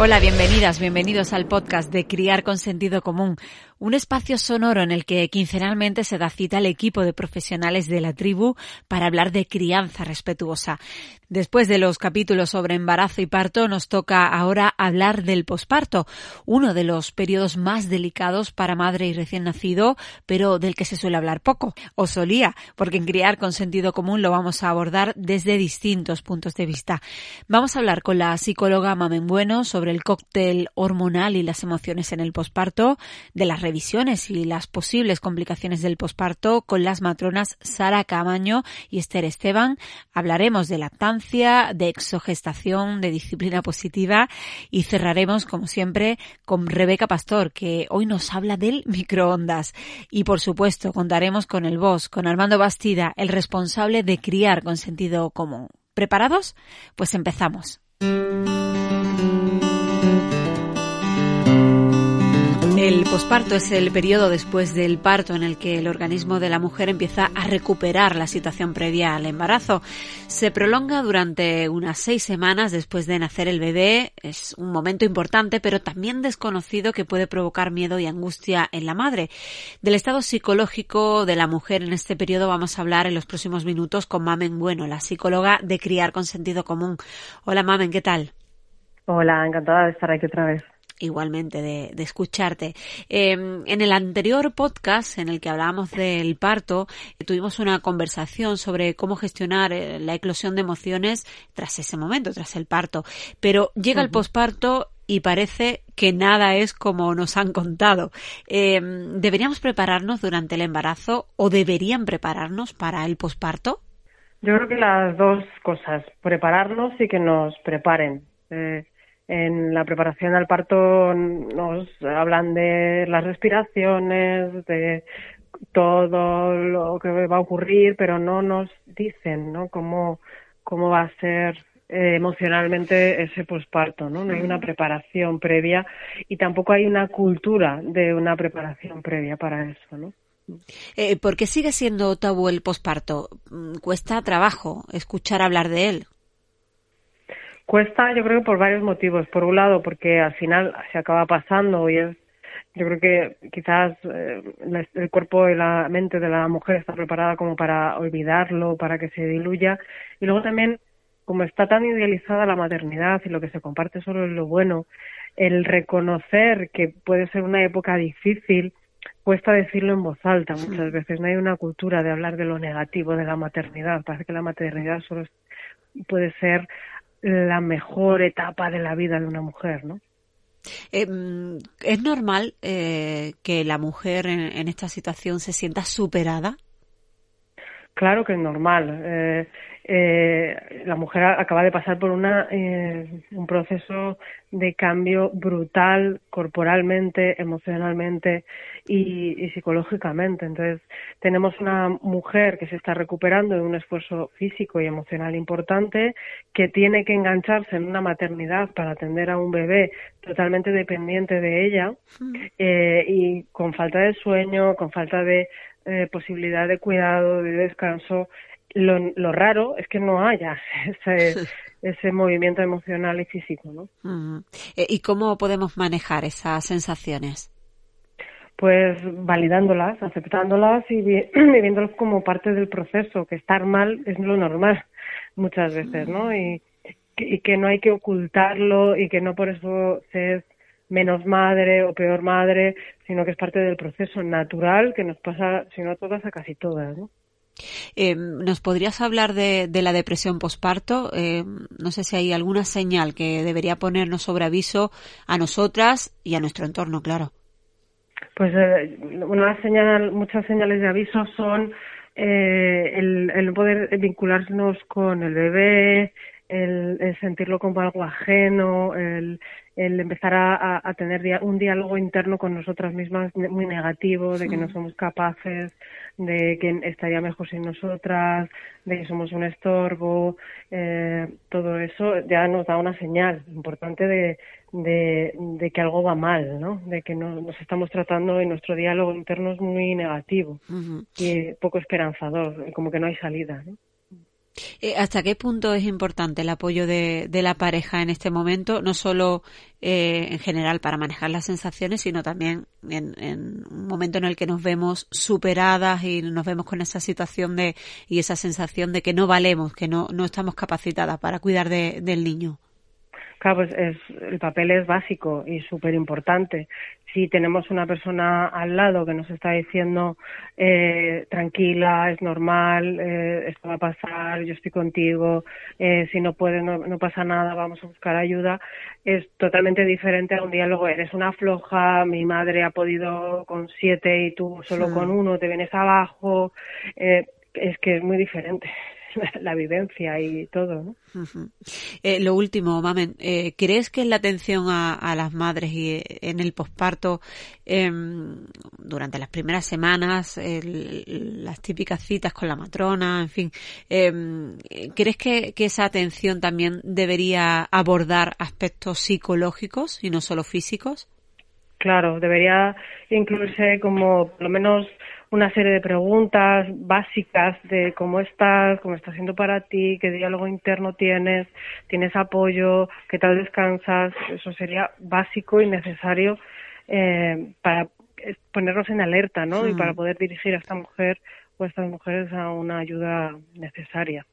Hola, bienvenidas, bienvenidos al podcast de Criar con Sentido Común, un espacio sonoro en el que quincenalmente se da cita al equipo de profesionales de la tribu para hablar de crianza respetuosa. Después de los capítulos sobre embarazo y parto, nos toca ahora hablar del posparto, uno de los periodos más delicados para madre y recién nacido, pero del que se suele hablar poco, o solía, porque en Criar con Sentido Común lo vamos a abordar desde distintos puntos de vista. Vamos a hablar con la psicóloga Mamen Bueno sobre el cóctel hormonal y las emociones en el posparto, de las revisiones y las posibles complicaciones del posparto con las matronas Sara Camaño y Esther Esteban. Hablaremos de lactancia, de exogestación, de disciplina positiva y cerraremos, como siempre, con Rebeca Pastor, que hoy nos habla del microondas. Y por supuesto, contaremos con el boss, con Armando Bastida, el responsable de criar con sentido común. ¿Preparados? Pues empezamos. Posparto es el periodo después del parto en el que el organismo de la mujer empieza a recuperar la situación previa al embarazo. Se prolonga durante unas seis semanas después de nacer el bebé. Es un momento importante, pero también desconocido que puede provocar miedo y angustia en la madre. Del estado psicológico de la mujer en este periodo vamos a hablar en los próximos minutos con Mamen Bueno, la psicóloga de Criar con Sentido Común. Hola Mamen, ¿qué tal? Hola, encantada de estar aquí otra vez igualmente de, escucharte. Em, en el anterior podcast en el que hablábamos del parto, tuvimos una conversación sobre cómo gestionar eh, la eclosión de emociones tras ese momento, tras el parto. Pero llega el posparto y parece que nada es como nos han contado. Em, ¿Deberíamos prepararnos durante el embarazo o deberían prepararnos para el posparto? Yo creo que las dos cosas, prepararnos y que nos preparen. Eh, en la preparación al parto nos hablan de las respiraciones, de todo lo que va a ocurrir, pero no nos dicen, ¿no? Cómo, cómo va a ser eh, emocionalmente ese posparto, ¿no? No hay una preparación previa y tampoco hay una cultura de una preparación previa para eso, ¿no? Eh, ¿Por qué sigue siendo tabú el posparto? Mm, ¿Cuesta trabajo escuchar hablar de él? Cuesta, yo creo, por varios motivos. Por un lado, porque al final se acaba pasando y es, yo creo que quizás eh, el cuerpo y la mente de la mujer está preparada como para olvidarlo, para que se diluya. Y luego también, como está tan idealizada la maternidad y lo que se comparte solo es lo bueno, el reconocer que puede ser una época difícil, cuesta decirlo en voz alta muchas veces. No hay una cultura de hablar de lo negativo de la maternidad. Parece que la maternidad solo puede ser la mejor etapa de la vida de una mujer, ¿no? Em, ¿Es normal eh, que la mujer en, esta situación se sienta superada? Claro que es normal. Eh, eh, la mujer acaba de pasar por una, eh, un proceso de cambio brutal corporalmente, emocionalmente y, psicológicamente. Entonces, tenemos una mujer que se está recuperando de un esfuerzo físico y emocional importante, que tiene que engancharse en una maternidad para atender a un bebé totalmente dependiente de ella hmm. eh, y con falta de sueño, con falta de posibilidad de cuidado, de descanso lo, raro es que no haya ese, ese movimiento emocional y físico, ¿no? Eh, ¿Y cómo podemos manejar esas sensaciones? Pues validándolas, aceptándolas y viviéndolas como parte del proceso, que estar mal es lo normal muchas veces, ¿no? Y, y que no hay que ocultarlo y que no por eso se es menos madre o peor madre, sino que es parte del proceso natural que nos pasa, si no a todas, a casi todas, ¿no? Eh, ¿Nos podrías hablar de, la depresión posparto? Eh, no sé si hay alguna señal que debería ponernos sobre aviso a nosotras y a nuestro entorno, claro. Pues eh, una señal, muchas señales de aviso son eh, el, el poder vincularnos con el bebé, el, sentirlo como algo ajeno, el, el empezar a, a, tener un diálogo interno con nosotras mismas muy negativo, de que no somos capaces, de que estaría mejor sin nosotras, de que somos un estorbo, eh, todo eso ya nos da una señal importante de, de, de, que algo va mal, ¿no? De que no, nos estamos tratando y nuestro diálogo interno es muy negativo y poco esperanzador, como que no hay salida, ¿no? Eh, ¿Hasta qué punto es importante el apoyo de, la pareja en este momento? No solo eh, en general para manejar las sensaciones, sino también en, un momento en el que nos vemos superadas y nos vemos con esa situación de y esa sensación de que no valemos, que no, no estamos capacitadas para cuidar del niño. Claro, pues es, el papel es básico y súper importante. Si tenemos una persona al lado que nos está diciendo eh, tranquila, es normal, eh, esto va a pasar, yo estoy contigo, eh, si no puede, no, no, pasa nada, vamos a buscar ayuda, es totalmente diferente a un diálogo. Eres una floja, mi madre ha podido con siete y tú solo con uno, te vienes abajo. Eh, es que es muy diferente. la vivencia y todo. ¿no? eh, lo último, Mamen, eh, ¿crees que la atención a, las madres y eh, en el posparto, em, durante las primeras semanas, las típicas citas con la matrona, en fin, em, ¿crees que, que esa atención también debería abordar aspectos psicológicos y no solo físicos? Claro, debería incluirse como por lo menos una serie de preguntas básicas de cómo estás, cómo está siendo para ti, qué diálogo interno tienes, tienes apoyo, qué tal descansas. Eso sería básico y necesario eh, para ponernos en alerta, ¿no? Y para poder dirigir a esta mujer o a estas mujeres a una ayuda necesaria.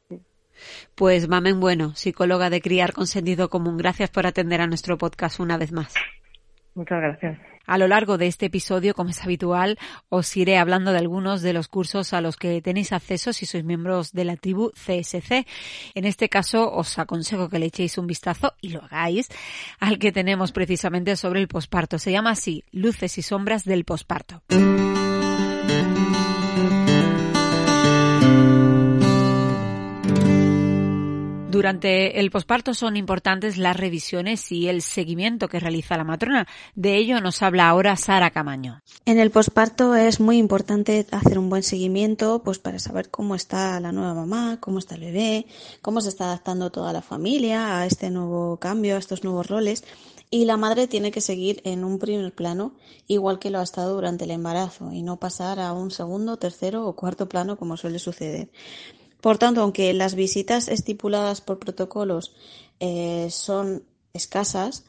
Pues Mamen Bueno, psicóloga de Criar con Sentido Común, gracias por atender a nuestro podcast una vez más. Muchas gracias. A lo largo de este episodio, como es habitual, os iré hablando de algunos de los cursos a los que tenéis acceso si sois miembros de la tribu CSC. En este caso, os aconsejo que le echéis un vistazo y lo hagáis al que tenemos precisamente sobre el posparto. Se llama así, Luces y Sombras del Posparto. Durante el posparto son importantes las revisiones y el seguimiento que realiza la matrona. De ello nos habla ahora Sara Camaño. En el posparto es muy importante hacer un buen seguimiento pues para saber cómo está la nueva mamá, cómo está el bebé, cómo se está adaptando toda la familia a este nuevo cambio, a estos nuevos roles y la madre tiene que seguir en un primer plano igual que lo ha estado durante el embarazo y no pasar a un segundo, tercero o cuarto plano como suele suceder. Por tanto, aunque las visitas estipuladas por protocolos eh, son escasas,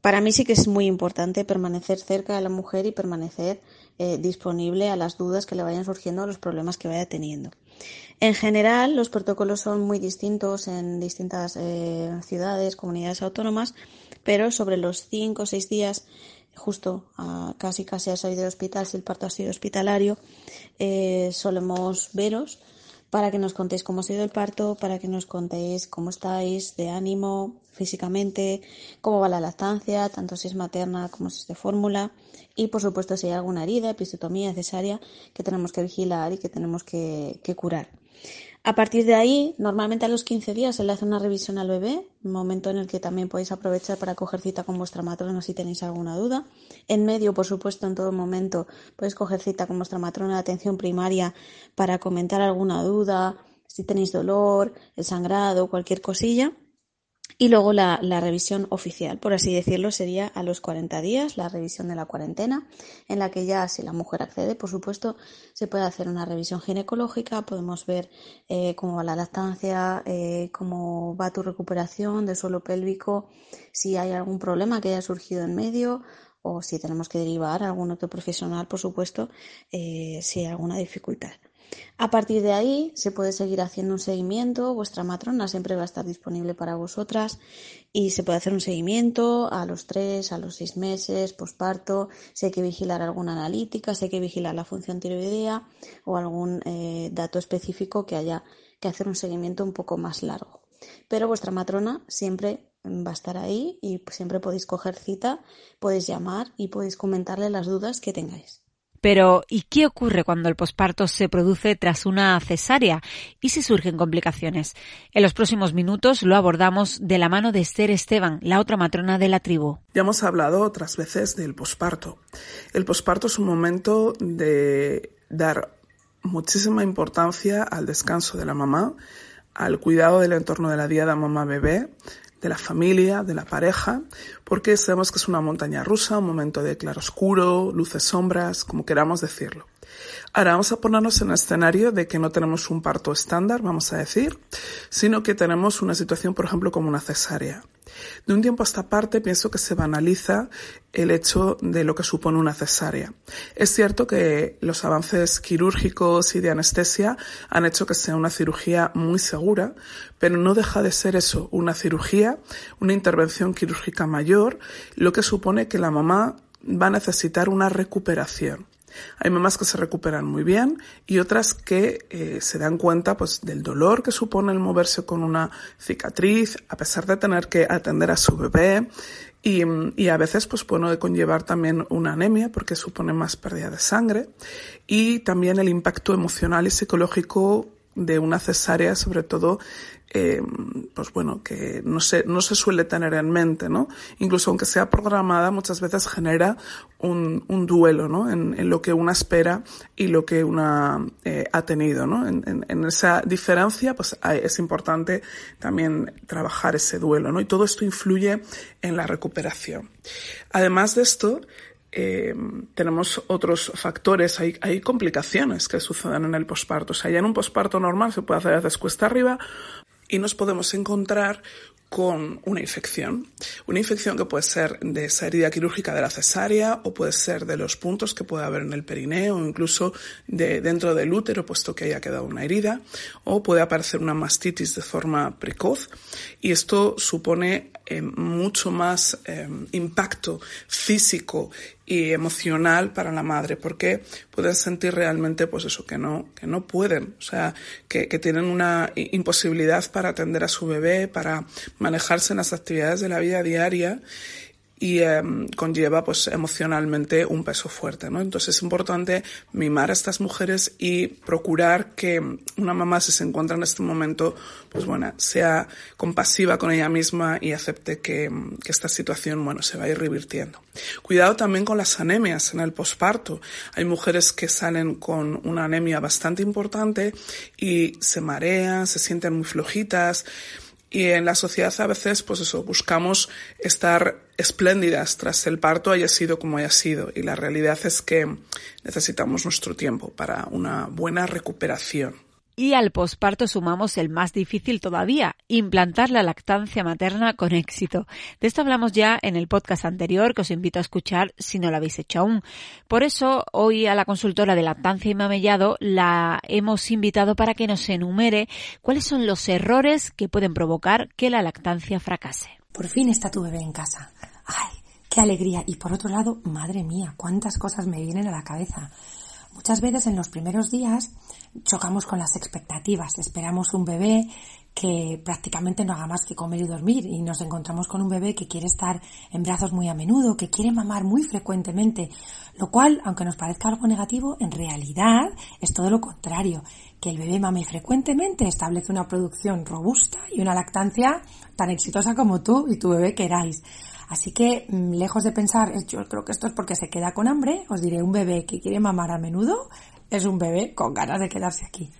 para mí sí que es muy importante permanecer cerca de la mujer y permanecer eh, disponible a las dudas que le vayan surgiendo, a los problemas que vaya teniendo. En general, los protocolos son muy distintos en distintas eh, ciudades, comunidades autónomas, pero sobre los cinco o seis días, justo a casi casi a salir del hospital, si el parto ha sido hospitalario, solemos veros para que nos contéis cómo ha sido el parto, para que nos contéis cómo estáis de ánimo, físicamente, cómo va la lactancia, tanto si es materna como si es de fórmula, y por supuesto si hay alguna herida, episiotomía necesaria que tenemos que vigilar y que tenemos que, que curar. A partir de ahí, normalmente a los 15 días se le hace una revisión al bebé, momento en el que también podéis aprovechar para coger cita con vuestra matrona si tenéis alguna duda. En medio, por supuesto, en todo momento podéis coger cita con vuestra matrona de atención primaria para comentar alguna duda, si tenéis dolor, el sangrado, cualquier cosilla. Y luego la, revisión oficial, por así decirlo, sería a los 40 días, la revisión de la cuarentena, en la que ya si la mujer accede, por supuesto, se puede hacer una revisión ginecológica, podemos ver eh, cómo va la lactancia, eh, cómo va tu recuperación del suelo pélvico, si hay algún problema que haya surgido en medio o si tenemos que derivar a algún otro profesional, por supuesto, eh, si hay alguna dificultad. A partir de ahí se puede seguir haciendo un seguimiento, vuestra matrona siempre va a estar disponible para vosotras y se puede hacer un seguimiento a los tres, a los seis meses, posparto, si hay que vigilar alguna analítica, si hay que vigilar la función tiroidea o algún eh, dato específico que haya que hacer un seguimiento un poco más largo. Pero vuestra matrona siempre va a estar ahí y siempre podéis coger cita, podéis llamar y podéis comentarle las dudas que tengáis. Pero, ¿y qué ocurre cuando el posparto se produce tras una cesárea? ¿Y si surgen complicaciones? En los próximos minutos lo abordamos de la mano de Esther Esteban, la otra matrona de la tribu. Ya hemos hablado otras veces del posparto. El posparto es un momento de dar muchísima importancia al descanso de la mamá, al cuidado del entorno de la diada mamá-bebé, de la familia, de la pareja, porque sabemos que es una montaña rusa, un momento de claroscuro, luces, sombras, como queramos decirlo. Ahora vamos a ponernos en el escenario de que no tenemos un parto estándar, vamos a decir, sino que tenemos una situación, por ejemplo, como una cesárea. De un tiempo a esta parte pienso que se banaliza el hecho de lo que supone una cesárea. Es cierto que los avances quirúrgicos y de anestesia han hecho que sea una cirugía muy segura, pero no deja de ser eso, una cirugía, una intervención quirúrgica mayor, lo que supone que la mamá va a necesitar una recuperación. Hay mamás que se recuperan muy bien y otras que eh, se dan cuenta pues del dolor que supone el moverse con una cicatriz, a pesar de tener que atender a su bebé. Y, y a veces pues conllevar también una anemia porque supone más pérdida de sangre. Y también el impacto emocional y psicológico de una cesárea, sobre todo eh, pues bueno, que no se, no se suele tener en mente, ¿no? Incluso aunque sea programada, muchas veces genera un, un duelo, ¿no? En, en, lo que una espera y lo que una eh, ha tenido, ¿no? En, en, en, esa diferencia, pues es importante también trabajar ese duelo, ¿no? Y todo esto influye en la recuperación. Además de esto, eh, tenemos otros factores, hay, hay, complicaciones que suceden en el posparto. O sea, ya en un posparto normal se puede hacer a veces cuesta arriba y nos podemos encontrar con una infección. Una infección que puede ser de esa herida quirúrgica de la cesárea o puede ser de los puntos que puede haber en el perineo o incluso de dentro del útero puesto que haya quedado una herida o puede aparecer una mastitis de forma precoz y esto supone eh, mucho más eh, impacto físico y emocional para la madre, porque pueden sentir realmente, pues eso, que no, que no pueden, o sea, que, que tienen una imposibilidad para atender a su bebé, para manejarse en las actividades de la vida diaria y eh, conlleva pues emocionalmente un peso fuerte, ¿no? Entonces es importante mimar a estas mujeres y procurar que una mamá si se encuentra en este momento, pues bueno, sea compasiva con ella misma y acepte que, que esta situación, bueno, se va a ir revirtiendo. Cuidado también con las anemias en el posparto. Hay mujeres que salen con una anemia bastante importante y se marean, se sienten muy flojitas, y en la sociedad a veces, pues eso, buscamos estar espléndidas tras el parto haya sido como haya sido. Y la realidad es que necesitamos nuestro tiempo para una buena recuperación. Y al posparto sumamos el más difícil todavía, implantar la lactancia materna con éxito. De esto hablamos ya en el podcast anterior que os invito a escuchar si no lo habéis hecho aún. Por eso hoy a la consultora de lactancia y mamellado la hemos invitado para que nos enumere cuáles son los errores que pueden provocar que la lactancia fracase. Por fin está tu bebé en casa. ¡Ay! ¡Qué alegría! Y por otro lado, madre mía, cuántas cosas me vienen a la cabeza. Muchas veces en los primeros días chocamos con las expectativas, esperamos un bebé que prácticamente no haga más que comer y dormir y nos encontramos con un bebé que quiere estar en brazos muy a menudo, que quiere mamar muy frecuentemente, lo cual, aunque nos parezca algo negativo, en realidad es todo lo contrario, que el bebé mame frecuentemente establece una producción robusta y una lactancia tan exitosa como tú y tu bebé queráis. Así que, mm, lejos de pensar, yo creo que esto es porque se queda con hambre, os diré, un bebé que quiere mamar a menudo es un bebé con ganas de quedarse aquí.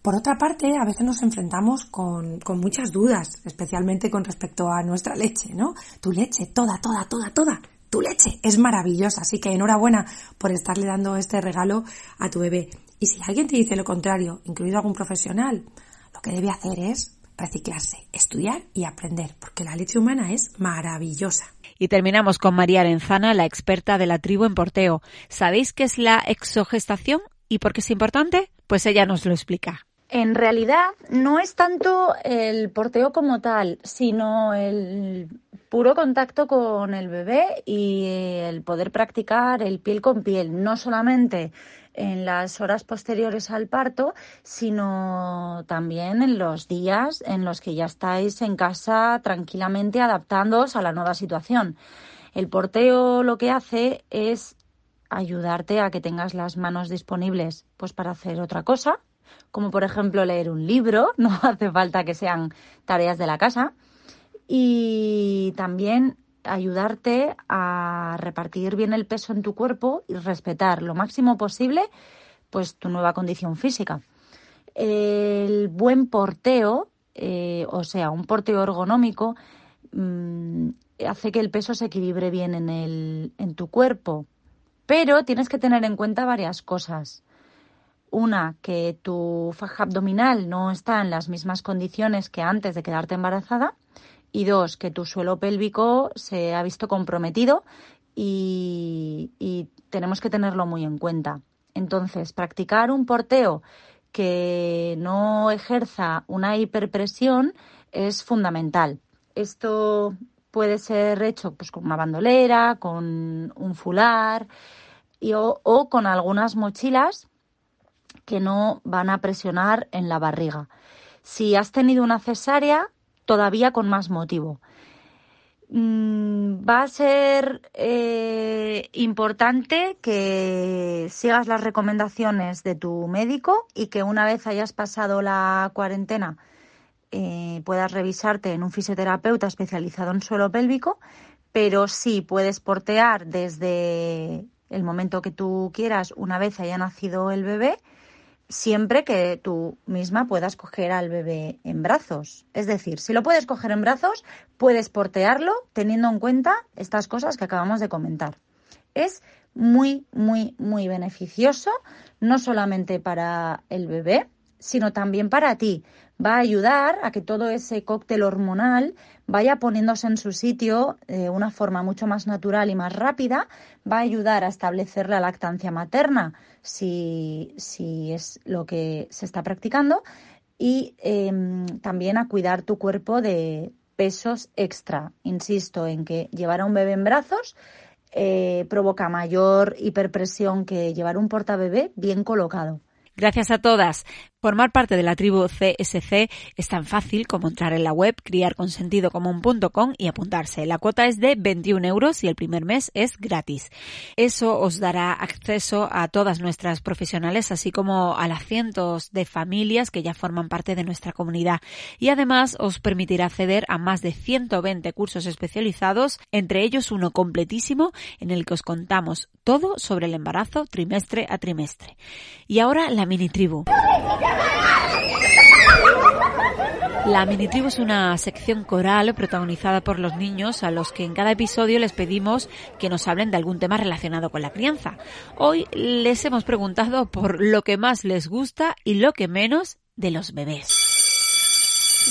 Por otra parte, a veces nos enfrentamos con, con, muchas dudas, especialmente con respecto a nuestra leche, ¿no? Tu leche, toda, toda, toda, toda. Tu leche es maravillosa, así que enhorabuena por estarle dando este regalo a tu bebé. Y si alguien te dice lo contrario, incluido algún profesional, lo que debe hacer es reciclarse, estudiar y aprender, porque la leche humana es maravillosa. Y terminamos con María Arenzana, la experta de la tribu en porteo. ¿Sabéis qué es la exogestación y por qué es importante? Pues ella nos lo explica. En realidad no es tanto el porteo como tal, sino el puro contacto con el bebé y el poder practicar el piel con piel, no solamente en las horas posteriores al parto, sino también en los días en los que ya estáis en casa tranquilamente adaptándoos a la nueva situación. El porteo lo que hace es ayudarte a que tengas las manos disponibles pues para hacer otra cosa, como por ejemplo leer un libro, no hace falta que sean tareas de la casa, y también ayudarte a repartir bien el peso en tu cuerpo y respetar lo máximo posible pues tu nueva condición física. El buen porteo eh, o sea, un porteo ergonómico, mm, hace que el peso se equilibre bien en, el, en tu cuerpo. Pero tienes que tener en cuenta varias cosas. Una, que tu faja abdominal no está en las mismas condiciones que antes de quedarte embarazada. Y dos, que tu suelo pélvico se ha visto comprometido y, tenemos que tenerlo muy en cuenta. Entonces, practicar un porteo que no ejerza una hiperpresión es fundamental. Esto puede ser hecho pues, con una bandolera, con un fular y, o con algunas mochilas que no van a presionar en la barriga. Si has tenido una cesárea, todavía con más motivo. Mm, va a ser eh, importante que sigas las recomendaciones de tu médico y que una vez hayas pasado la cuarentena eh, puedas revisarte en un fisioterapeuta especializado en suelo pélvico, pero sí puedes portear desde el momento que tú quieras una vez haya nacido el bebé siempre que tú misma puedas coger al bebé en brazos. Es decir, si lo puedes coger en brazos, puedes portearlo teniendo en cuenta estas cosas que acabamos de comentar. Es muy, muy, muy beneficioso, no solamente para el bebé, sino también para ti. Va a ayudar a que todo ese cóctel hormonal vaya poniéndose en su sitio de una forma mucho más natural y más rápida, va a ayudar a establecer la lactancia materna si, si es lo que se está practicando y em, también a cuidar tu cuerpo de pesos extra. Insisto en que llevar a un bebé en brazos eh, provoca mayor hiperpresión que llevar un portabebé bien colocado. Gracias a todas. Formar parte de la tribu CSC es tan fácil como entrar en la web criarconsentidocomún.com y apuntarse. La cuota es de 21 euros y el primer mes es gratis. Eso os dará acceso a todas nuestras profesionales, así como a las cientos de familias que ya forman parte de nuestra comunidad. Y además os permitirá acceder a más de 120 cursos especializados, entre ellos uno completísimo en el que os contamos todo sobre el embarazo trimestre a trimestre. Y ahora la mini tribu. La mini tribu es una sección coral protagonizada por los niños a los que en cada episodio les pedimos que nos hablen de algún tema relacionado con la crianza. Hoy les hemos preguntado por lo que más les gusta y lo que menos de los bebés.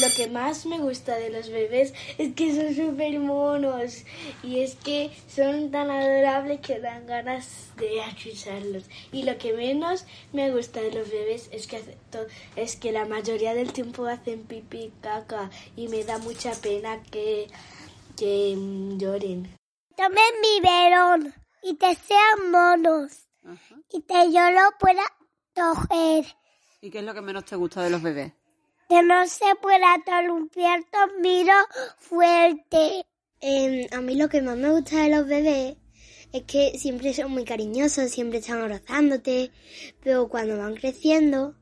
Lo que más me gusta de los bebés es que son súper monos y es que son tan adorables que dan ganas de acusarlos. Y lo que menos me gusta de los bebés es que, es que la mayoría del tiempo hacen pipí caca y me da mucha pena que, que mm, lloren. Tomen mi verón y te sean monos y te yo lo pueda coger. ¿Y qué es lo que menos te gusta de los bebés? Que no se pueda columpiar miro fuerte. Eh, a mí lo que más me gusta de los bebés es que siempre son muy cariñosos, siempre están abrazándote, pero cuando van creciendo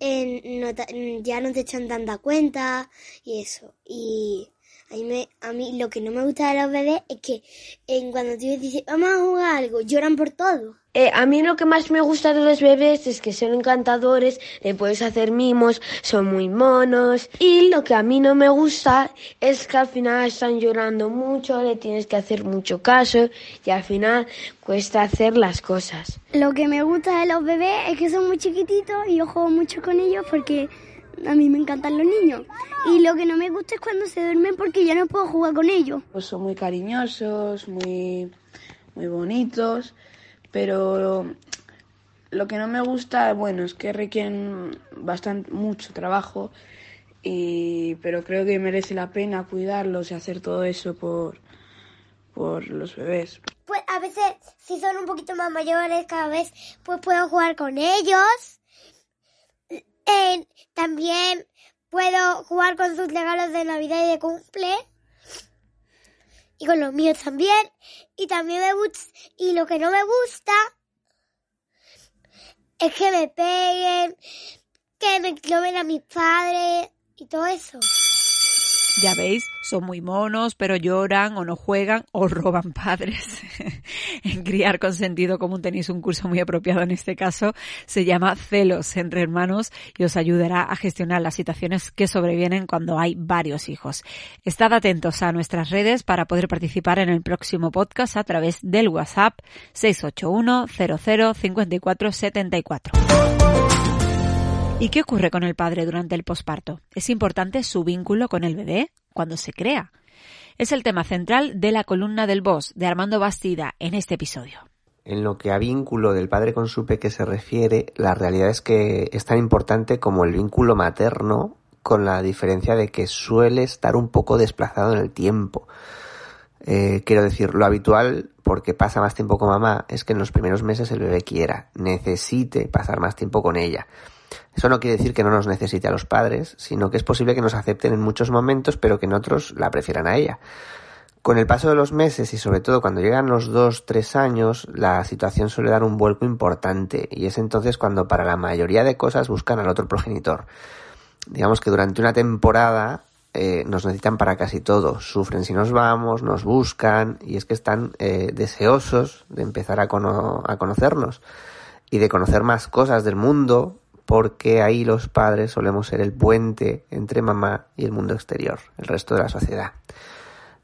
eh, ya no te echan tanta cuenta y eso. Y a mí, a mí lo que no me gusta de los bebés es que en cuando tú dices, vamos a jugar algo, lloran por todo. Eh, a mí lo que más me gusta de los bebés es que son encantadores, le puedes hacer mimos, son muy monos. Y lo que a mí no me gusta es que al final están llorando mucho, le tienes que hacer mucho caso y al final cuesta hacer las cosas. Lo que me gusta de los bebés es que son muy chiquititos y yo juego mucho con ellos porque a mí me encantan los niños. Y lo que no me gusta es cuando se duermen porque ya no puedo jugar con ellos. Pues son muy cariñosos, muy, muy bonitos, pero lo que no me gusta, bueno, es que requieren bastante mucho trabajo, y, pero creo que merece la pena cuidarlos y hacer todo eso por, por los bebés. Pues a veces, si son un poquito más mayores, cada vez pues puedo jugar con ellos también puedo jugar con sus regalos de Navidad y de cumple. Y con los míos también. Y también me gusta. Y lo que no me gusta es que me peguen, que me cloven a mis padres y todo eso. Ya veis, son muy monos, pero lloran o no juegan o roban padres. en Criar con Sentido Común tenéis un curso muy apropiado en este caso. Se llama Celos entre Hermanos y os ayudará a gestionar las situaciones que sobrevienen cuando hay varios hijos. Estad atentos a nuestras redes para poder participar en el próximo podcast a través del WhatsApp 681 00 54 74. ¿Y qué ocurre con el padre durante el posparto? ¿Es importante su vínculo con el bebé cuando se crea? Es el tema central de la columna del Boss de Armando Bastida en este episodio. En lo que a vínculo del padre con su peque se refiere, la realidad es que es tan importante como el vínculo materno, con la diferencia de que suele estar un poco desplazado en el tiempo. Eh, quiero decir, lo habitual, porque pasa más tiempo con mamá, es que en los primeros meses el bebé quiera, necesite pasar más tiempo con ella. Eso no quiere decir que no nos necesite a los padres, sino que es posible que nos acepten en muchos momentos, pero que en otros la prefieran a ella. Con el paso de los meses y sobre todo cuando llegan los dos, tres años, la situación suele dar un vuelco importante y es entonces cuando para la mayoría de cosas buscan al otro progenitor. Digamos que durante una temporada eh, nos necesitan para casi todo. Sufren si nos vamos, nos buscan y es que están eh, deseosos de empezar a, a conocernos y de conocer más cosas del mundo, porque ahí los padres solemos ser el puente entre mamá y el mundo exterior, el resto de la sociedad.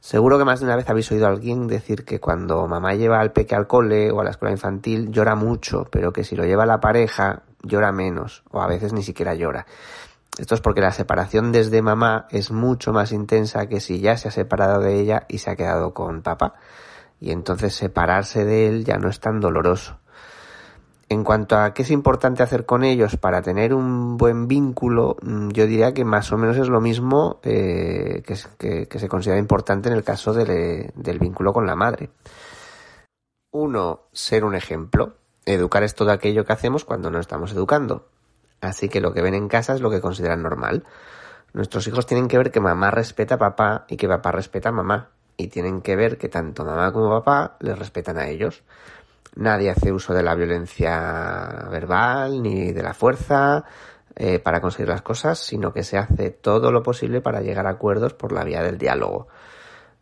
Seguro que más de una vez habéis oído a alguien decir que cuando mamá lleva al peque al cole o a la escuela infantil llora mucho, pero que si lo lleva la pareja llora menos o a veces ni siquiera llora. Esto es porque la separación desde mamá es mucho más intensa que si ya se ha separado de ella y se ha quedado con papá. Y entonces separarse de él ya no es tan doloroso. En cuanto a qué es importante hacer con ellos para tener un buen vínculo, mm, yo diría que más o menos es lo mismo eh, que, se considera importante en el caso del vínculo con la madre. Uno, ser un ejemplo. Educar es todo aquello que hacemos cuando no estamos educando. Así que lo que ven en casa es lo que consideran normal. Nuestros hijos tienen que ver que mamá respeta a papá y que papá respeta a mamá. Y tienen que ver que tanto mamá como papá les respetan a ellos. Nadie hace uso de la violencia verbal ni de la fuerza eh, para conseguir las cosas, sino que se hace todo lo posible para llegar a acuerdos por la vía del diálogo.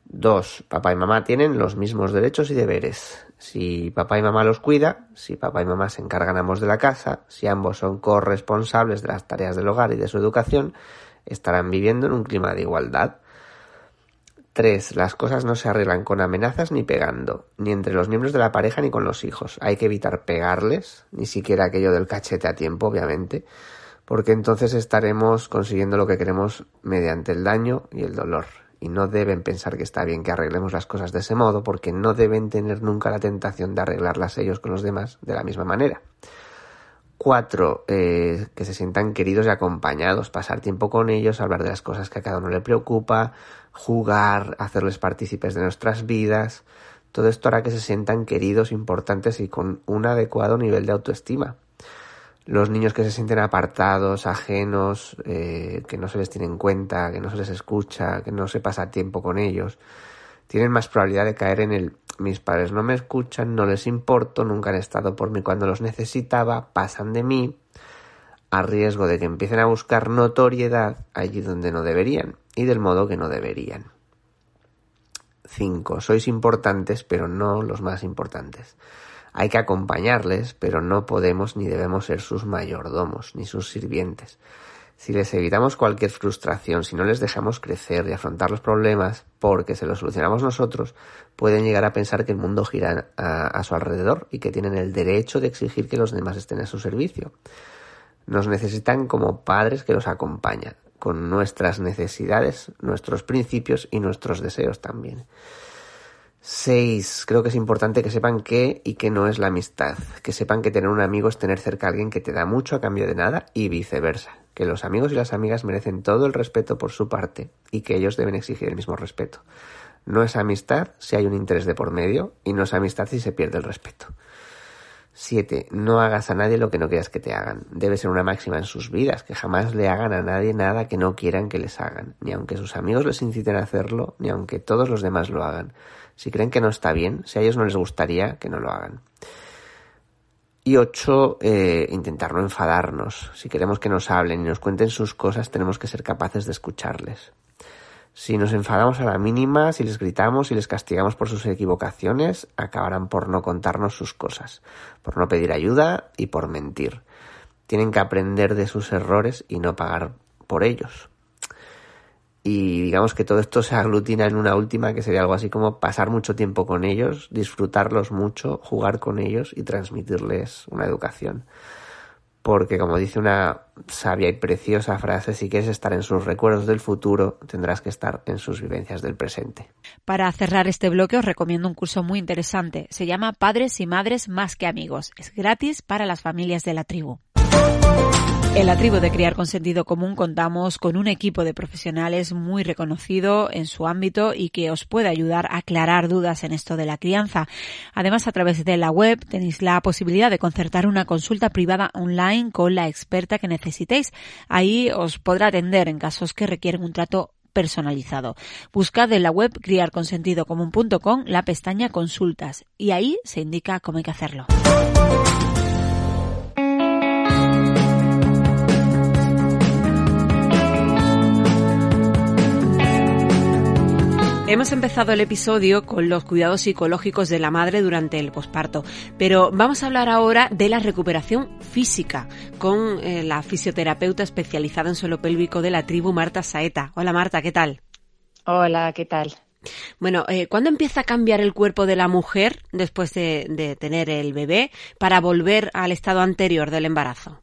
Dos, papá y mamá tienen los mismos derechos y deberes. Si papá y mamá los cuida, si papá y mamá se encargan ambos de la casa, si ambos son corresponsables de las tareas del hogar y de su educación, estarán viviendo en un clima de igualdad. 3. Las cosas no se arreglan con amenazas ni pegando, ni entre los miembros de la pareja ni con los hijos. Hay que evitar pegarles, ni siquiera aquello del cachete a tiempo, obviamente, porque entonces estaremos consiguiendo lo que queremos mediante el daño y el dolor. Y no deben pensar que está bien que arreglemos las cosas de ese modo, porque no deben tener nunca la tentación de arreglarlas ellos con los demás de la misma manera. 4. Eh, que se sientan queridos y acompañados, pasar tiempo con ellos, hablar de las cosas que a cada uno le preocupa, jugar, hacerles partícipes de nuestras vidas. Todo esto hará que se sientan queridos, importantes y con un adecuado nivel de autoestima. Los niños que se sienten apartados, ajenos, eh, que no se les tiene en cuenta, que no se les escucha, que no se pasa tiempo con ellos, tienen más probabilidad de caer en el mis padres no me escuchan, no les importo, nunca han estado por mí cuando los necesitaba, pasan de mí, a riesgo de que empiecen a buscar notoriedad allí donde no deberían y del modo que no deberían. 5. Sois importantes, pero no los más importantes. Hay que acompañarles, pero no podemos ni debemos ser sus mayordomos, ni sus sirvientes. Si les evitamos cualquier frustración, si no les dejamos crecer y afrontar los problemas porque se los solucionamos nosotros, pueden llegar a pensar que el mundo gira a, a, su alrededor y que tienen el derecho de exigir que los demás estén a su servicio. Nos necesitan como padres que los acompañan, con nuestras necesidades, nuestros principios y nuestros deseos también. Seis, creo que es importante que sepan qué y qué no es la amistad, que sepan que tener un amigo es tener cerca a alguien que te da mucho a cambio de nada y viceversa, que los amigos y las amigas merecen todo el respeto por su parte y que ellos deben exigir el mismo respeto. No es amistad si hay un interés de por medio y no es amistad si se pierde el respeto. 7. No hagas a nadie lo que no quieras que te hagan. Debe ser una máxima en sus vidas, que jamás le hagan a nadie nada que no quieran que les hagan, ni aunque sus amigos les inciten a hacerlo, ni aunque todos los demás lo hagan. Si creen que no está bien, si a ellos no les gustaría, que no lo hagan. Y ocho, eh, intentar no enfadarnos. Si queremos que nos hablen y nos cuenten sus cosas, tenemos que ser capaces de escucharles. Si nos enfadamos a la mínima, si les gritamos, si les castigamos por sus equivocaciones, acabarán por no contarnos sus cosas, por no pedir ayuda y por mentir. Tienen que aprender de sus errores y no pagar por ellos. Y digamos que todo esto se aglutina en una última que sería algo así como pasar mucho tiempo con ellos, disfrutarlos mucho, jugar con ellos y transmitirles una educación porque como dice una sabia y preciosa frase, si quieres estar en sus recuerdos del futuro, tendrás que estar en sus vivencias del presente. Para cerrar este bloque os recomiendo un curso muy interesante. Se llama Padres y Madres más que amigos. Es gratis para las familias de la tribu. En la tribu de Criar con Sentido Común contamos con un equipo de profesionales muy reconocido en su ámbito y que os puede ayudar a aclarar dudas en esto de la crianza. Además, a través de la web tenéis la posibilidad de concertar una consulta privada online con la experta que necesitéis. Ahí os podrá atender en casos que requieren un trato personalizado. Buscad en la web criarconsentidocomún.com la pestaña consultas y ahí se indica cómo hay que hacerlo. Hemos empezado el episodio con los cuidados psicológicos de la madre durante el posparto, pero vamos a hablar ahora de la recuperación física con eh, la fisioterapeuta especializada en suelo pélvico de la tribu, Marta Saeta. Hola Marta, ¿qué tal? Hola, ¿qué tal? Bueno, eh, ¿cuándo empieza a cambiar el cuerpo de la mujer después de tener el bebé para volver al estado anterior del embarazo?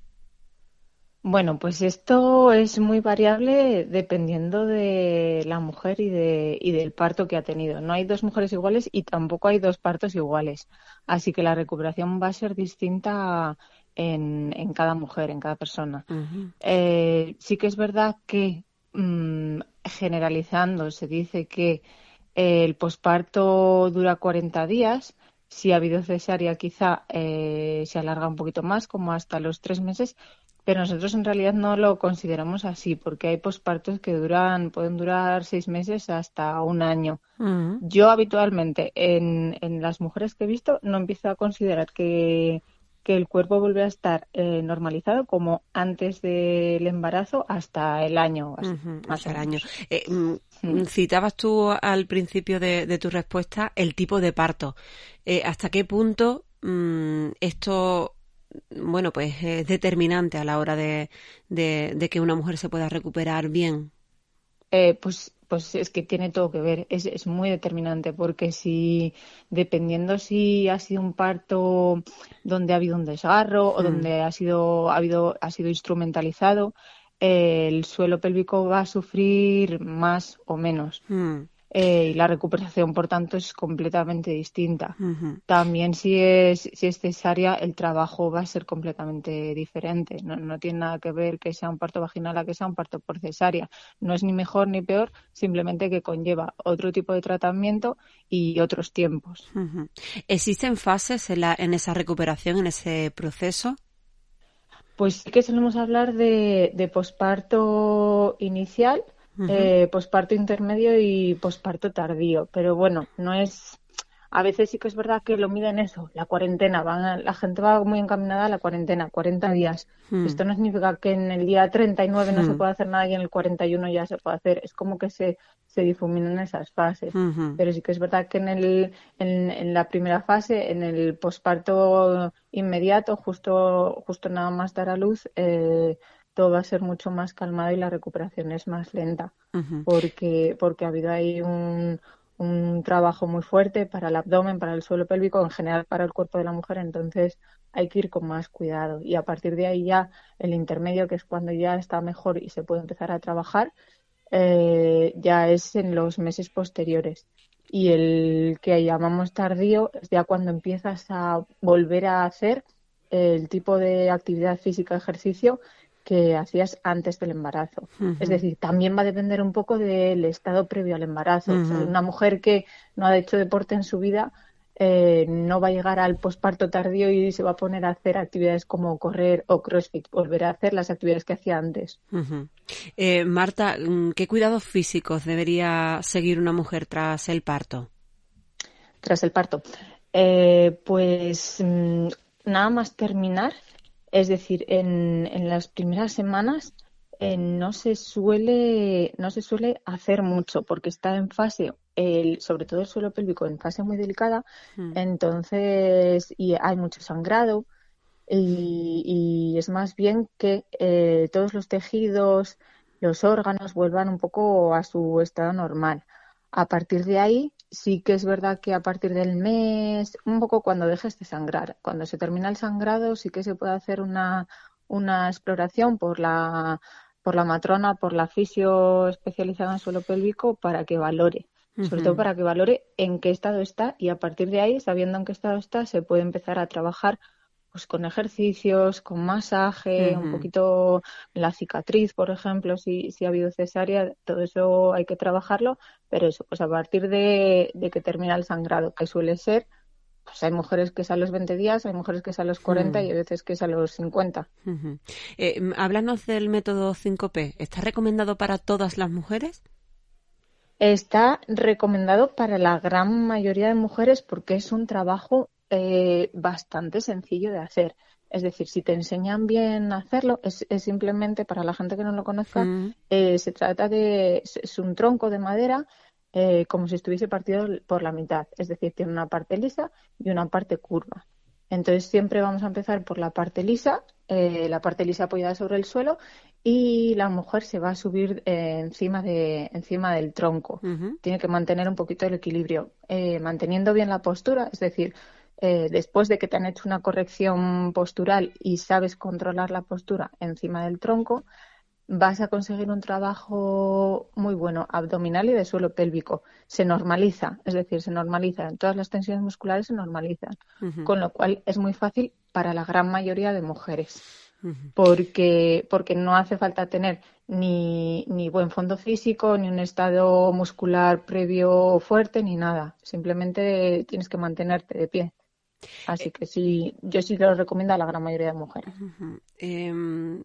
Bueno, pues esto es muy variable dependiendo de la mujer y, de, y del parto que ha tenido. No hay dos mujeres iguales y tampoco hay dos partos iguales. Así que la recuperación va a ser distinta en, en cada mujer, en cada persona. Eh, sí que es verdad que mm, generalizando se dice que el posparto dura 40 días. Si ha habido cesárea, quizá eh, se alarga un poquito más, como hasta los tres meses, pero nosotros en realidad no lo consideramos así porque hay pospartos que duran pueden durar seis meses hasta un año. Mm. Yo habitualmente en, en las mujeres que he visto no empiezo a considerar que, que el cuerpo vuelve a estar eh, normalizado como antes del embarazo hasta el año. Hasta, el año. Eh, mm, citabas tú al principio de, tu respuesta el tipo de parto. Eh, ¿Hasta qué punto mm, esto bueno, pues es determinante a la hora de, de, que una mujer se pueda recuperar bien? Eh, pues, pues es que tiene todo que ver, es, es muy determinante, porque si, dependiendo si ha sido un parto donde ha habido un desgarro o hmm. donde ha sido, ha habido, ha sido instrumentalizado, el suelo pélvico va a sufrir más o menos. Hmm. Eh, y la recuperación, por tanto, es completamente distinta. También si es, si es cesárea, el trabajo va a ser completamente diferente. No, no, tiene nada que ver que sea un parto vaginal a que sea un parto por cesárea. No es ni mejor ni peor, simplemente que conlleva otro tipo de tratamiento y otros tiempos. ¿Existen fases en, la, en esa recuperación, en ese proceso? Pues sí que solemos hablar de, de posparto inicial, eh, posparto intermedio y posparto tardío. Pero bueno, no es. A veces sí que es verdad que lo miden eso, la cuarentena. Van la gente va muy encaminada a la cuarentena, 40 días. Hmm. Esto no significa que en el día 39 no se hmm. pueda hacer nada y en el 41 ya se puede hacer. Es como que se, se difuminan esas fases. Pero sí que es verdad que en, el, en, en la primera fase, en el posparto inmediato, justo, justo nada más dar a luz, eh, todo va a ser mucho más calmado y la recuperación es más lenta, porque, porque ha habido ahí un, un trabajo muy fuerte para el abdomen, para el suelo pélvico, en general para el cuerpo de la mujer, entonces hay que ir con más cuidado. Y a partir de ahí ya el intermedio, que es cuando ya está mejor y se puede empezar a trabajar, eh, ya es en los meses posteriores. Y el que llamamos tardío es ya cuando empiezas a volver a hacer el tipo de actividad física, ejercicio que hacías antes del embarazo. Es decir, también va a depender un poco del estado previo al embarazo. una mujer que no ha hecho deporte en su vida eh, no va a llegar al posparto tardío y se va a poner a hacer actividades como correr o crossfit, volver a hacer las actividades que hacía antes. Eh, Marta, mm, ¿qué cuidados físicos debería seguir una mujer tras el parto? Tras el parto. Eh, pues mm, nada más terminar, es decir, en, en las primeras semanas eh, no se suele no se suele hacer mucho porque está en fase el, sobre todo el suelo pélvico en fase muy delicada Mm. entonces y hay mucho sangrado y, y es más bien que eh, todos los tejidos los órganos vuelvan un poco a su estado normal a partir de ahí sí que es verdad que a partir del mes un poco cuando dejes de sangrar cuando se termina el sangrado sí que se puede hacer una una exploración por la por la matrona, por la fisio especializada en suelo pélvico para que valore, sobre todo para que valore en qué estado está y a partir de ahí, sabiendo en qué estado está, se puede empezar a trabajar pues con ejercicios, con masaje, un poquito la cicatriz, por ejemplo, si, si ha habido cesárea, todo eso hay que trabajarlo, pero eso, pues a partir de, de que termina el sangrado, que suele ser, pues hay mujeres que es a los 20 días, hay mujeres que es a los 40 Mm. y hay veces que es a los 50. Ujú. Eh, háblanos del método 5P. ¿Está recomendado para todas las mujeres? Está recomendado para la gran mayoría de mujeres porque es un trabajo eh, bastante sencillo de hacer. Es decir, si te enseñan bien a hacerlo, es, es simplemente para la gente que no lo conozca, Mm. eh, se trata de, es- un tronco de madera eh, como si estuviese partido por la mitad. Es decir, tiene una parte lisa y una parte curva. Entonces siempre vamos a empezar por la parte lisa, eh, la parte lisa apoyada sobre el suelo y la mujer se va a subir eh, encima de encima del tronco. Tiene que mantener un poquito el equilibrio, eh, manteniendo bien la postura, es decir, eh, después de que te han hecho una corrección postural y sabes controlar la postura encima del tronco, vas a conseguir un trabajo muy bueno abdominal y de suelo pélvico. Se normaliza, es decir, se normaliza. Todas las tensiones musculares se normalizan, con lo cual es muy fácil para la gran mayoría de mujeres porque, porque no hace falta tener ni, ni buen fondo físico, ni un estado muscular previo fuerte, ni nada. Simplemente tienes que mantenerte de pie. Así que sí, yo sí lo recomiendo a la gran mayoría de mujeres. Em,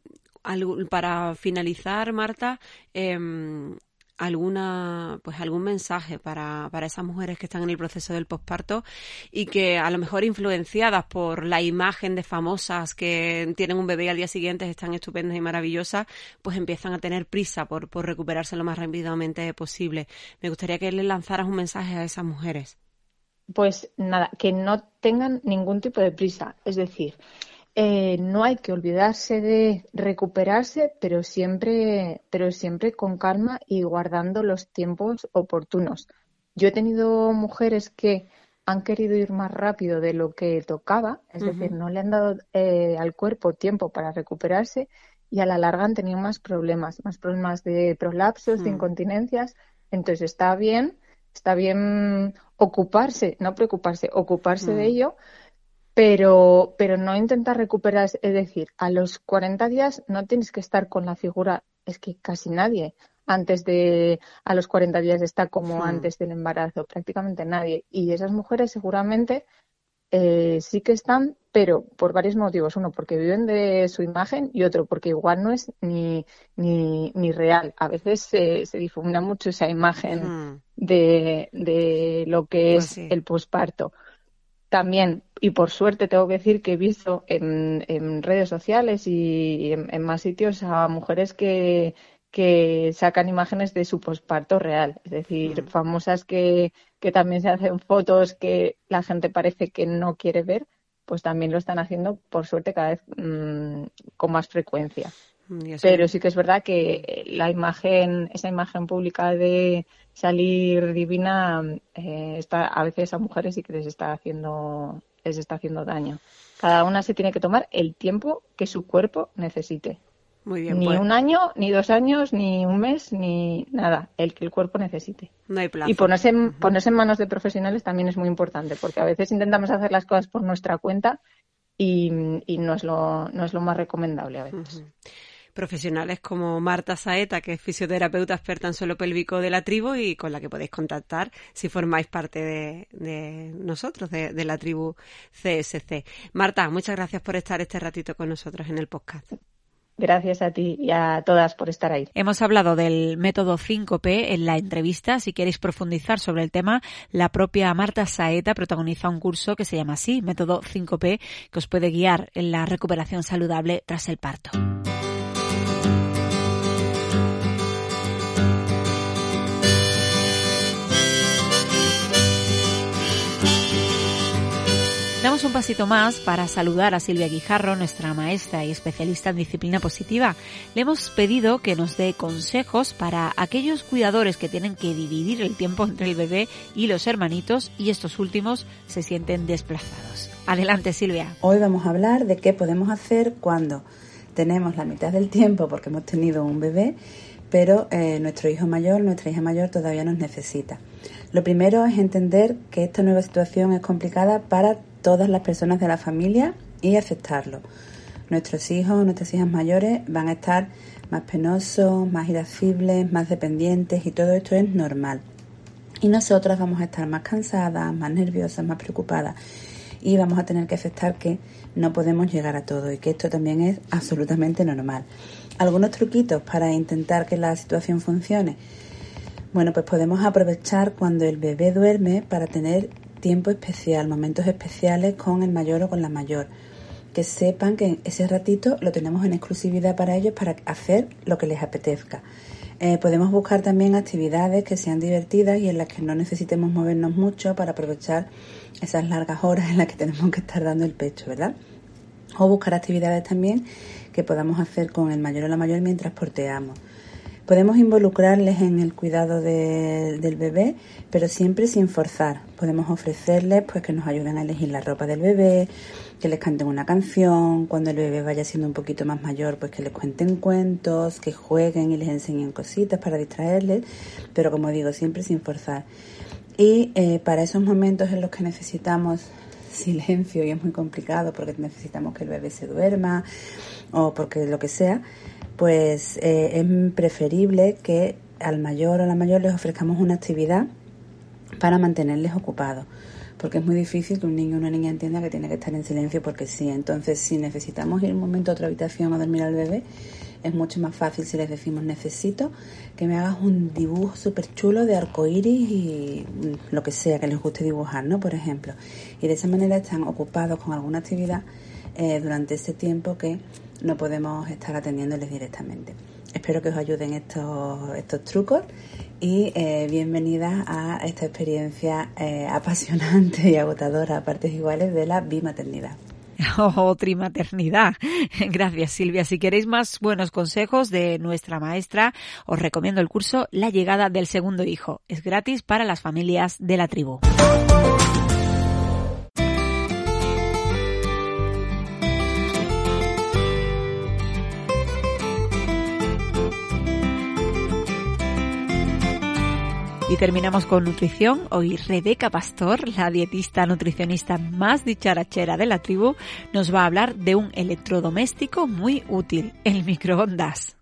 para finalizar, Marta, em, alguna, pues algún mensaje para, para esas mujeres que están en el proceso del posparto y que a lo mejor influenciadas por la imagen de famosas que tienen un bebé y al día siguiente están estupendas y maravillosas, pues empiezan a tener prisa por, por recuperarse lo más rápidamente posible. Me gustaría que le lanzaras un mensaje a esas mujeres. Pues nada, que no tengan ningún tipo de prisa. Es decir, eh, no hay que olvidarse de recuperarse, pero siempre, pero siempre con calma y guardando los tiempos oportunos. Yo he tenido mujeres que han querido ir más rápido de lo que tocaba, es decir, no le han dado eh, al cuerpo tiempo para recuperarse y a la larga han tenido más problemas, más problemas de prolapsos, de Mm. incontinencias. Entonces está bien, está bien ocuparse, no preocuparse, ocuparse de Mm. ello, pero, pero no intentar recuperar, es decir, a los 40 días no tienes que estar con la figura, es que casi nadie antes de, a los 40 días está como Hmm. antes del embarazo, prácticamente nadie. Y esas mujeres seguramente eh, sí que están, pero por varios motivos. Uno, porque viven de su imagen y otro, porque igual no es ni, ni, ni real. A veces se, se difumina mucho esa imagen Mm. de, de lo que Pues es sí. el posparto. También, y por suerte tengo que decir que he visto en, en redes sociales y en, en más sitios a mujeres que, que sacan imágenes de su posparto real, es decir, Mm. famosas que, que también se hacen fotos que la gente parece que no quiere ver, pues también lo están haciendo, por suerte, cada vez mm, con más frecuencia. Eso- Pero sí que es verdad que la imagen, esa imagen pública de salir divina, eh, está, a veces a mujeres sí que les está haciendo, les está haciendo daño. Cada una se tiene que tomar el tiempo que su cuerpo necesite. Muy bien, ni pues un año, ni dos años, ni un mes, ni nada. El que el cuerpo necesite. no hay plazo. Y ponerse en, ponerse en manos de profesionales también es muy importante, porque a veces intentamos hacer las cosas por nuestra cuenta y, y no, es lo, no es lo más recomendable a veces. Profesionales como Marta Saeta, que es fisioterapeuta experta en suelo pélvico de la tribu y con la que podéis contactar si formáis parte de, de nosotros, de, de la tribu CSC. Marta, muchas gracias por estar este ratito con nosotros en el podcast. Gracias a ti y a todas por estar ahí. Hemos hablado del método 5P en la entrevista. Si queréis profundizar sobre el tema, la propia Marta Saeta protagoniza un curso que se llama así, método 5P, que os puede guiar en la recuperación saludable tras el parto. Damos un pasito más para saludar a Silvia Guijarro, nuestra maestra y especialista en disciplina positiva. Le hemos pedido que nos dé consejos para aquellos cuidadores que tienen que dividir el tiempo entre el bebé y los hermanitos y estos últimos se sienten desplazados. Adelante Silvia. Hoy vamos a hablar de qué podemos hacer cuando tenemos la mitad del tiempo porque hemos tenido un bebé, pero eh, nuestro hijo mayor, nuestra hija mayor todavía nos necesita. Lo primero es entender que esta nueva situación es complicada para todas las personas de la familia y aceptarlo. Nuestros hijos, nuestras hijas mayores van a estar más penosos, más irascibles, más dependientes y todo esto es normal. Y nosotras vamos a estar más cansadas, más nerviosas, más preocupadas y vamos a tener que aceptar que no podemos llegar a todo y que esto también es absolutamente normal. Algunos truquitos para intentar que la situación funcione. Bueno, pues podemos aprovechar cuando el bebé duerme para tener tiempo especial, momentos especiales con el mayor o con la mayor. Que sepan que ese ratito lo tenemos en exclusividad para ellos para hacer lo que les apetezca. Eh, podemos buscar también actividades que sean divertidas y en las que no necesitemos movernos mucho para aprovechar esas largas horas en las que tenemos que estar dando el pecho, ¿verdad? O buscar actividades también que podamos hacer con el mayor o la mayor mientras porteamos. Podemos involucrarles en el cuidado del bebé, pero siempre sin forzar. Podemos ofrecerles pues que nos ayuden a elegir la ropa del bebé, que les canten una canción, cuando el bebé vaya siendo un poquito más mayor, pues que les cuenten cuentos, que jueguen y les enseñen cositas para distraerles, pero como digo, siempre sin forzar. Y eh, para esos momentos en los que necesitamos silencio y es muy complicado porque necesitamos que el bebé se duerma o porque lo que sea, pues eh, es preferible que al mayor o a la mayor les ofrezcamos una actividad para mantenerles ocupados. Porque es muy difícil que un niño o una niña entienda que tiene que estar en silencio porque sí. Entonces, si necesitamos ir un momento a otra habitación a dormir al bebé, es mucho más fácil si les decimos necesito que me hagas un dibujo súper chulo de arcoíris y lo que sea que les guste dibujar, ¿no? Por ejemplo. Y de esa manera están ocupados con alguna actividad eh, durante ese tiempo que no podemos estar atendiéndoles directamente. Espero que os ayuden estos, estos trucos y eh, bienvenidas a esta experiencia eh, apasionante y agotadora a partes iguales de la bimaternidad. Oh, trimaternidad. Gracias, Silvia. Si queréis más buenos consejos de nuestra maestra, os recomiendo el curso La llegada del segundo hijo. Es gratis para las familias de la tribu. Y terminamos con nutrición. Hoy Rebeca Pastor, la dietista nutricionista más dicharachera de la tribu, nos va a hablar de un electrodoméstico muy útil, el microondas.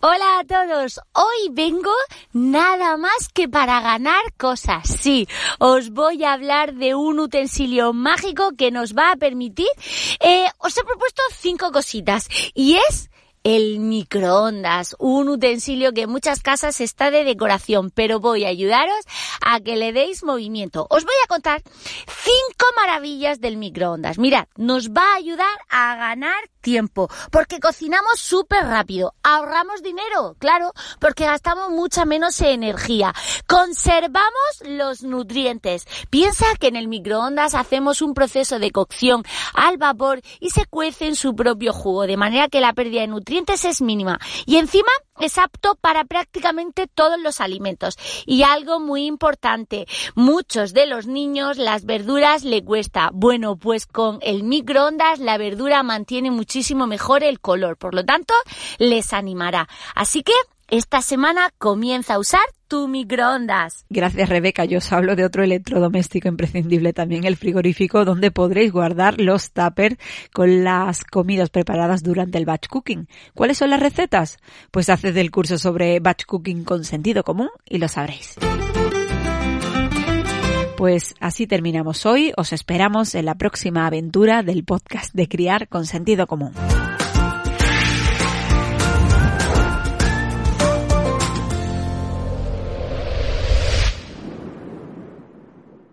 Hola a todos, hoy vengo nada más que para ganar cosas. Sí, os voy a hablar de un utensilio mágico que nos va a permitir... Eh, os he propuesto cinco cositas y es el microondas, un utensilio que en muchas casas está de decoración, pero voy a ayudaros a que le deis movimiento. Os voy a contar cinco maravillas del microondas. Mirad, nos va a ayudar a ganar tiempo, porque cocinamos súper rápido, ahorramos dinero, claro, porque gastamos mucha menos energía, conservamos los nutrientes. Piensa que en el microondas hacemos un proceso de cocción al vapor y se cuece en su propio jugo, de manera que la pérdida de nutrientes es mínima. Y encima es apto para prácticamente todos los alimentos. Y algo muy importante, muchos de los niños las verduras le cuesta. Bueno, pues con el microondas la verdura mantiene muchísimo mejor el color, por lo tanto les animará. Así que esta semana comienza a usar tu microondas. Gracias Rebeca, yo os hablo de otro electrodoméstico imprescindible también, el frigorífico, donde podréis guardar los tuppers con las comidas preparadas durante el batch cooking. ¿Cuáles son las recetas? Pues haced el curso sobre batch cooking con sentido común y lo sabréis. Pues así terminamos hoy, os esperamos en la próxima aventura del podcast de Criar con sentido común.